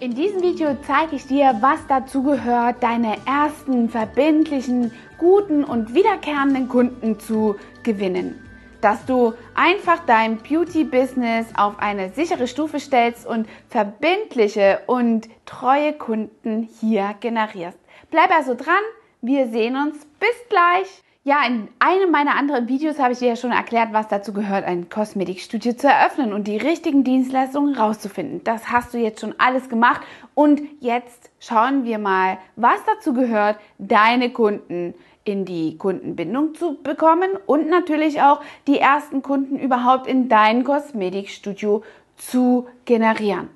In diesem Video zeige ich dir, was dazu gehört, deine ersten verbindlichen, guten und wiederkehrenden Kunden zu gewinnen. Dass du einfach dein Beauty-Business auf eine sichere Stufe stellst und verbindliche und treue Kunden hier generierst. Bleib also dran, wir sehen uns. Bis gleich! Ja, in einem meiner anderen Videos habe ich dir ja schon erklärt, was dazu gehört, ein Kosmetikstudio zu eröffnen und die richtigen Dienstleistungen rauszufinden. Das hast du jetzt schon alles gemacht und jetzt schauen wir mal, was dazu gehört, deine Kunden in die Kundenbindung zu bekommen und natürlich auch die ersten Kunden überhaupt in dein Kosmetikstudio zu generieren.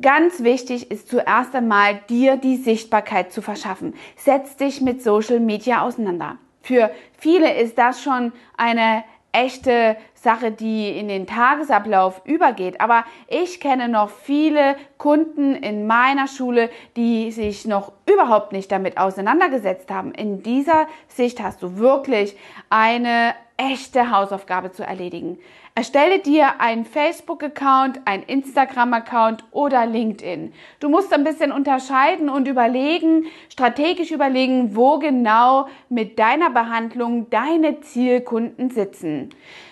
Ganz wichtig ist zuerst einmal dir die Sichtbarkeit zu verschaffen. Setz dich mit Social Media auseinander. Für viele ist das schon eine echte Sache, die in den Tagesablauf übergeht. Aber ich kenne noch viele Kunden in meiner Schule, die sich noch überhaupt nicht damit auseinandergesetzt haben. In dieser Sicht hast du wirklich eine echte Hausaufgabe zu erledigen. Erstelle dir einen Facebook-Account, einen Instagram-Account oder LinkedIn. Du musst ein bisschen unterscheiden und überlegen, strategisch überlegen, wo genau mit deiner Behandlung deine Zielkunden sitzen.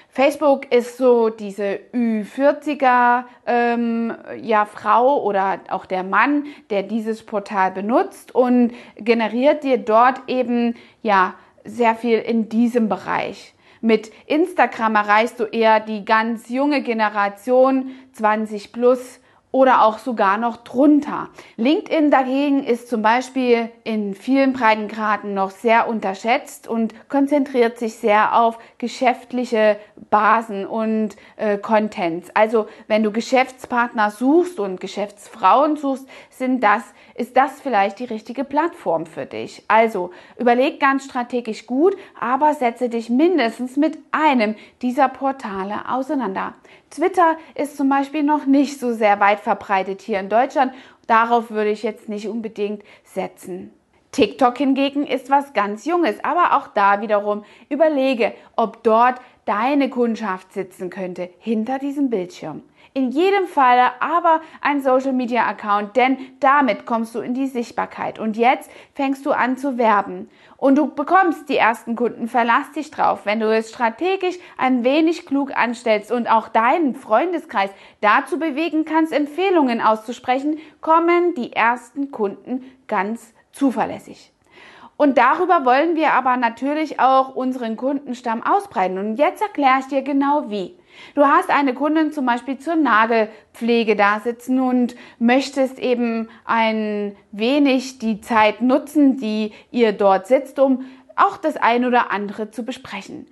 Facebook ist so diese Ü40er ähm, ja, Frau oder auch der Mann, der dieses Portal benutzt und generiert dir dort eben ja sehr viel in diesem Bereich. Mit Instagram erreichst du eher die ganz junge Generation 20 plus oder auch sogar noch drunter. LinkedIn dagegen ist zum Beispiel in vielen Breitengraden noch sehr unterschätzt und konzentriert sich sehr auf geschäftliche Basen und äh, Contents. Also wenn du Geschäftspartner suchst und Geschäftsfrauen suchst, sind das, ist das vielleicht die richtige Plattform für dich. Also überleg ganz strategisch gut, aber setze dich mindestens mit einem dieser Portale auseinander. Twitter ist zum Beispiel noch nicht so sehr weit verbreitet hier in Deutschland. Darauf würde ich jetzt nicht unbedingt setzen. TikTok hingegen ist was ganz Junges, aber auch da wiederum überlege, ob dort deine Kundschaft sitzen könnte hinter diesem Bildschirm. In jedem Falle aber ein Social Media Account, denn damit kommst du in die Sichtbarkeit und jetzt fängst du an zu werben und du bekommst die ersten Kunden. Verlass dich drauf, wenn du es strategisch ein wenig klug anstellst und auch deinen Freundeskreis dazu bewegen kannst, Empfehlungen auszusprechen, kommen die ersten Kunden ganz zuverlässig. Und darüber wollen wir aber natürlich auch unseren Kundenstamm ausbreiten. Und jetzt erkläre ich dir genau wie. Du hast eine Kundin zum Beispiel zur Nagelpflege da sitzen und möchtest eben ein wenig die Zeit nutzen, die ihr dort sitzt, um auch das ein oder andere zu besprechen.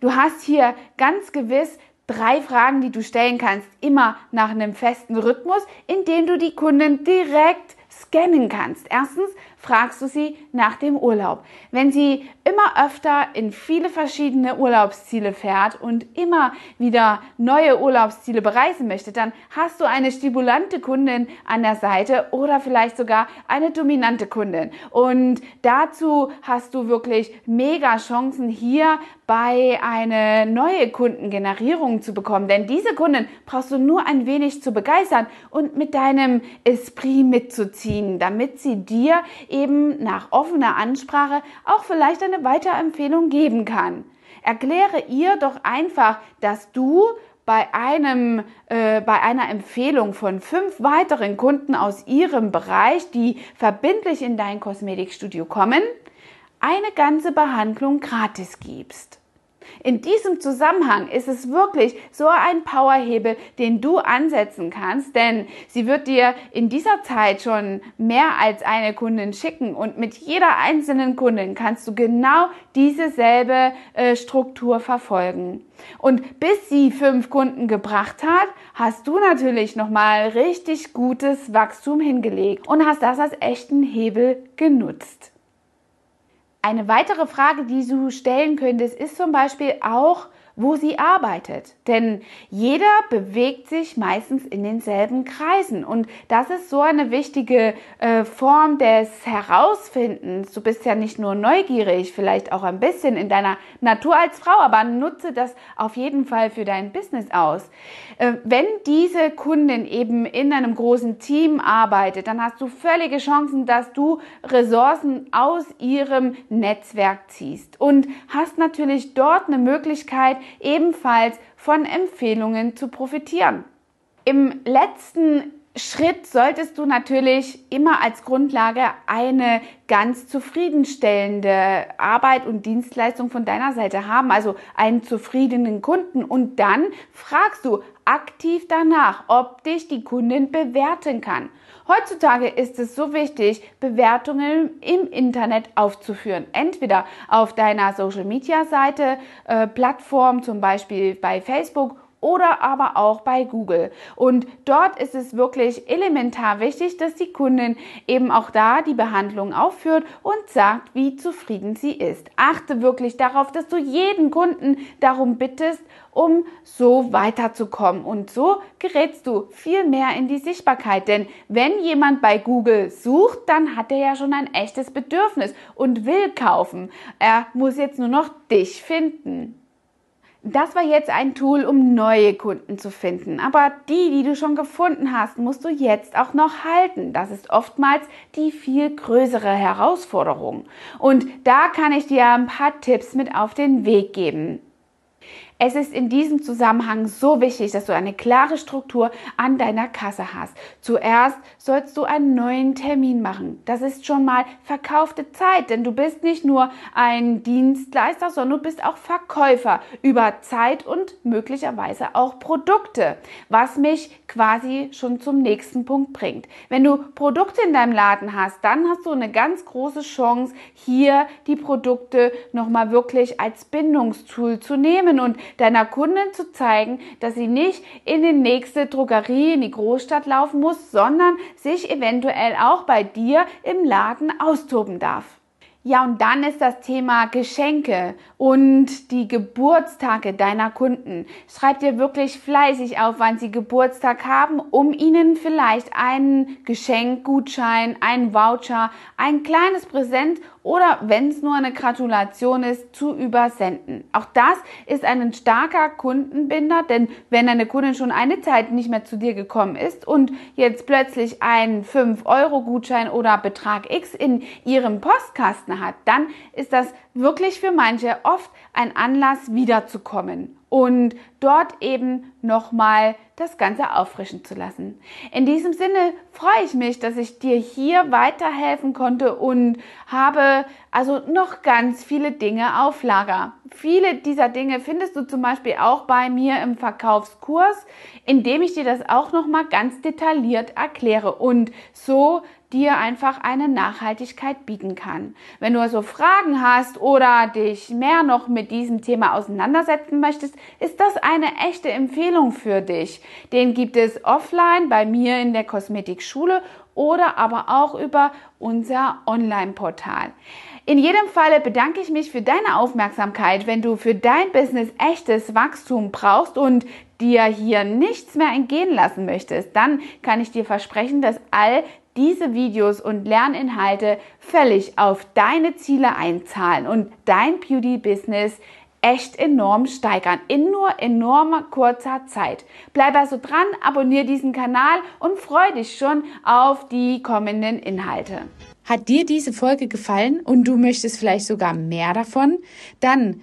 Du hast hier ganz gewiss drei Fragen, die du stellen kannst, immer nach einem festen Rhythmus, in dem du die Kunden direkt scannen kannst. Erstens fragst du sie nach dem Urlaub. Wenn sie immer öfter in viele verschiedene Urlaubsziele fährt und immer wieder neue Urlaubsziele bereisen möchte, dann hast du eine stimulante Kundin an der Seite oder vielleicht sogar eine dominante Kundin. Und dazu hast du wirklich mega Chancen hier bei eine neue Kundengenerierung zu bekommen. Denn diese Kunden brauchst du nur ein wenig zu begeistern und mit deinem Esprit mitzuziehen, damit sie dir eben nach offener Ansprache auch vielleicht eine Weiterempfehlung geben kann. Erkläre ihr doch einfach, dass du bei einem äh, bei einer Empfehlung von fünf weiteren Kunden aus ihrem Bereich, die verbindlich in dein Kosmetikstudio kommen, eine ganze Behandlung gratis gibst. In diesem Zusammenhang ist es wirklich so ein Powerhebel, den du ansetzen kannst, denn sie wird dir in dieser Zeit schon mehr als eine Kundin schicken und mit jeder einzelnen Kundin kannst du genau dieselbe äh, Struktur verfolgen. Und bis sie fünf Kunden gebracht hat, hast du natürlich nochmal richtig gutes Wachstum hingelegt und hast das als echten Hebel genutzt. Eine weitere Frage, die du stellen könntest, ist zum Beispiel auch, wo sie arbeitet. Denn jeder bewegt sich meistens in denselben Kreisen. Und das ist so eine wichtige äh, Form des Herausfindens. Du bist ja nicht nur neugierig, vielleicht auch ein bisschen in deiner Natur als Frau, aber nutze das auf jeden Fall für dein Business aus. Äh, wenn diese Kundin eben in einem großen Team arbeitet, dann hast du völlige Chancen, dass du Ressourcen aus ihrem Netzwerk ziehst und hast natürlich dort eine Möglichkeit, ebenfalls von Empfehlungen zu profitieren. Im letzten Schritt solltest du natürlich immer als Grundlage eine ganz zufriedenstellende Arbeit und Dienstleistung von deiner Seite haben, also einen zufriedenen Kunden. Und dann fragst du aktiv danach, ob dich die Kundin bewerten kann. Heutzutage ist es so wichtig, Bewertungen im Internet aufzuführen. Entweder auf deiner Social-Media-Seite, äh, Plattform, zum Beispiel bei Facebook oder aber auch bei Google. Und dort ist es wirklich elementar wichtig, dass die Kundin eben auch da die Behandlung aufführt und sagt, wie zufrieden sie ist. Achte wirklich darauf, dass du jeden Kunden darum bittest, um so weiterzukommen. Und so gerätst du viel mehr in die Sichtbarkeit. Denn wenn jemand bei Google sucht, dann hat er ja schon ein echtes Bedürfnis und will kaufen. Er muss jetzt nur noch dich finden. Das war jetzt ein Tool, um neue Kunden zu finden. Aber die, die du schon gefunden hast, musst du jetzt auch noch halten. Das ist oftmals die viel größere Herausforderung. Und da kann ich dir ein paar Tipps mit auf den Weg geben. Es ist in diesem Zusammenhang so wichtig, dass du eine klare Struktur an deiner Kasse hast. Zuerst sollst du einen neuen Termin machen. Das ist schon mal verkaufte Zeit, denn du bist nicht nur ein Dienstleister, sondern du bist auch Verkäufer über Zeit und möglicherweise auch Produkte, was mich quasi schon zum nächsten Punkt bringt. Wenn du Produkte in deinem Laden hast, dann hast du eine ganz große Chance, hier die Produkte nochmal wirklich als Bindungstool zu nehmen und deiner Kundin zu zeigen, dass sie nicht in die nächste Drogerie in die Großstadt laufen muss, sondern sich eventuell auch bei dir im Laden austoben darf. Ja, und dann ist das Thema Geschenke und die Geburtstage deiner Kunden. Schreib dir wirklich fleißig auf, wann sie Geburtstag haben, um ihnen vielleicht einen Geschenkgutschein, einen Voucher, ein kleines Präsent oder wenn es nur eine Gratulation ist, zu übersenden. Auch das ist ein starker Kundenbinder, denn wenn eine Kundin schon eine Zeit nicht mehr zu dir gekommen ist und jetzt plötzlich einen 5-Euro-Gutschein oder Betrag X in ihrem Postkasten hat, dann ist das wirklich für manche oft ein Anlass wiederzukommen und dort eben nochmal das Ganze auffrischen zu lassen. In diesem Sinne freue ich mich, dass ich dir hier weiterhelfen konnte und habe also noch ganz viele Dinge auf Lager. Viele dieser Dinge findest du zum Beispiel auch bei mir im Verkaufskurs, in dem ich dir das auch nochmal ganz detailliert erkläre und so dir einfach eine Nachhaltigkeit bieten kann. Wenn du also Fragen hast oder dich mehr noch mit diesem Thema auseinandersetzen möchtest, ist das eine echte Empfehlung für dich. Den gibt es offline bei mir in der Kosmetikschule oder aber auch über unser Online-Portal. In jedem Falle bedanke ich mich für deine Aufmerksamkeit. Wenn du für dein Business echtes Wachstum brauchst und dir hier nichts mehr entgehen lassen möchtest, dann kann ich dir versprechen, dass all diese Videos und Lerninhalte völlig auf deine Ziele einzahlen und dein Beauty-Business echt enorm steigern in nur enormer kurzer Zeit. Bleib also dran, abonniere diesen Kanal und freue dich schon auf die kommenden Inhalte. Hat dir diese Folge gefallen und du möchtest vielleicht sogar mehr davon? Dann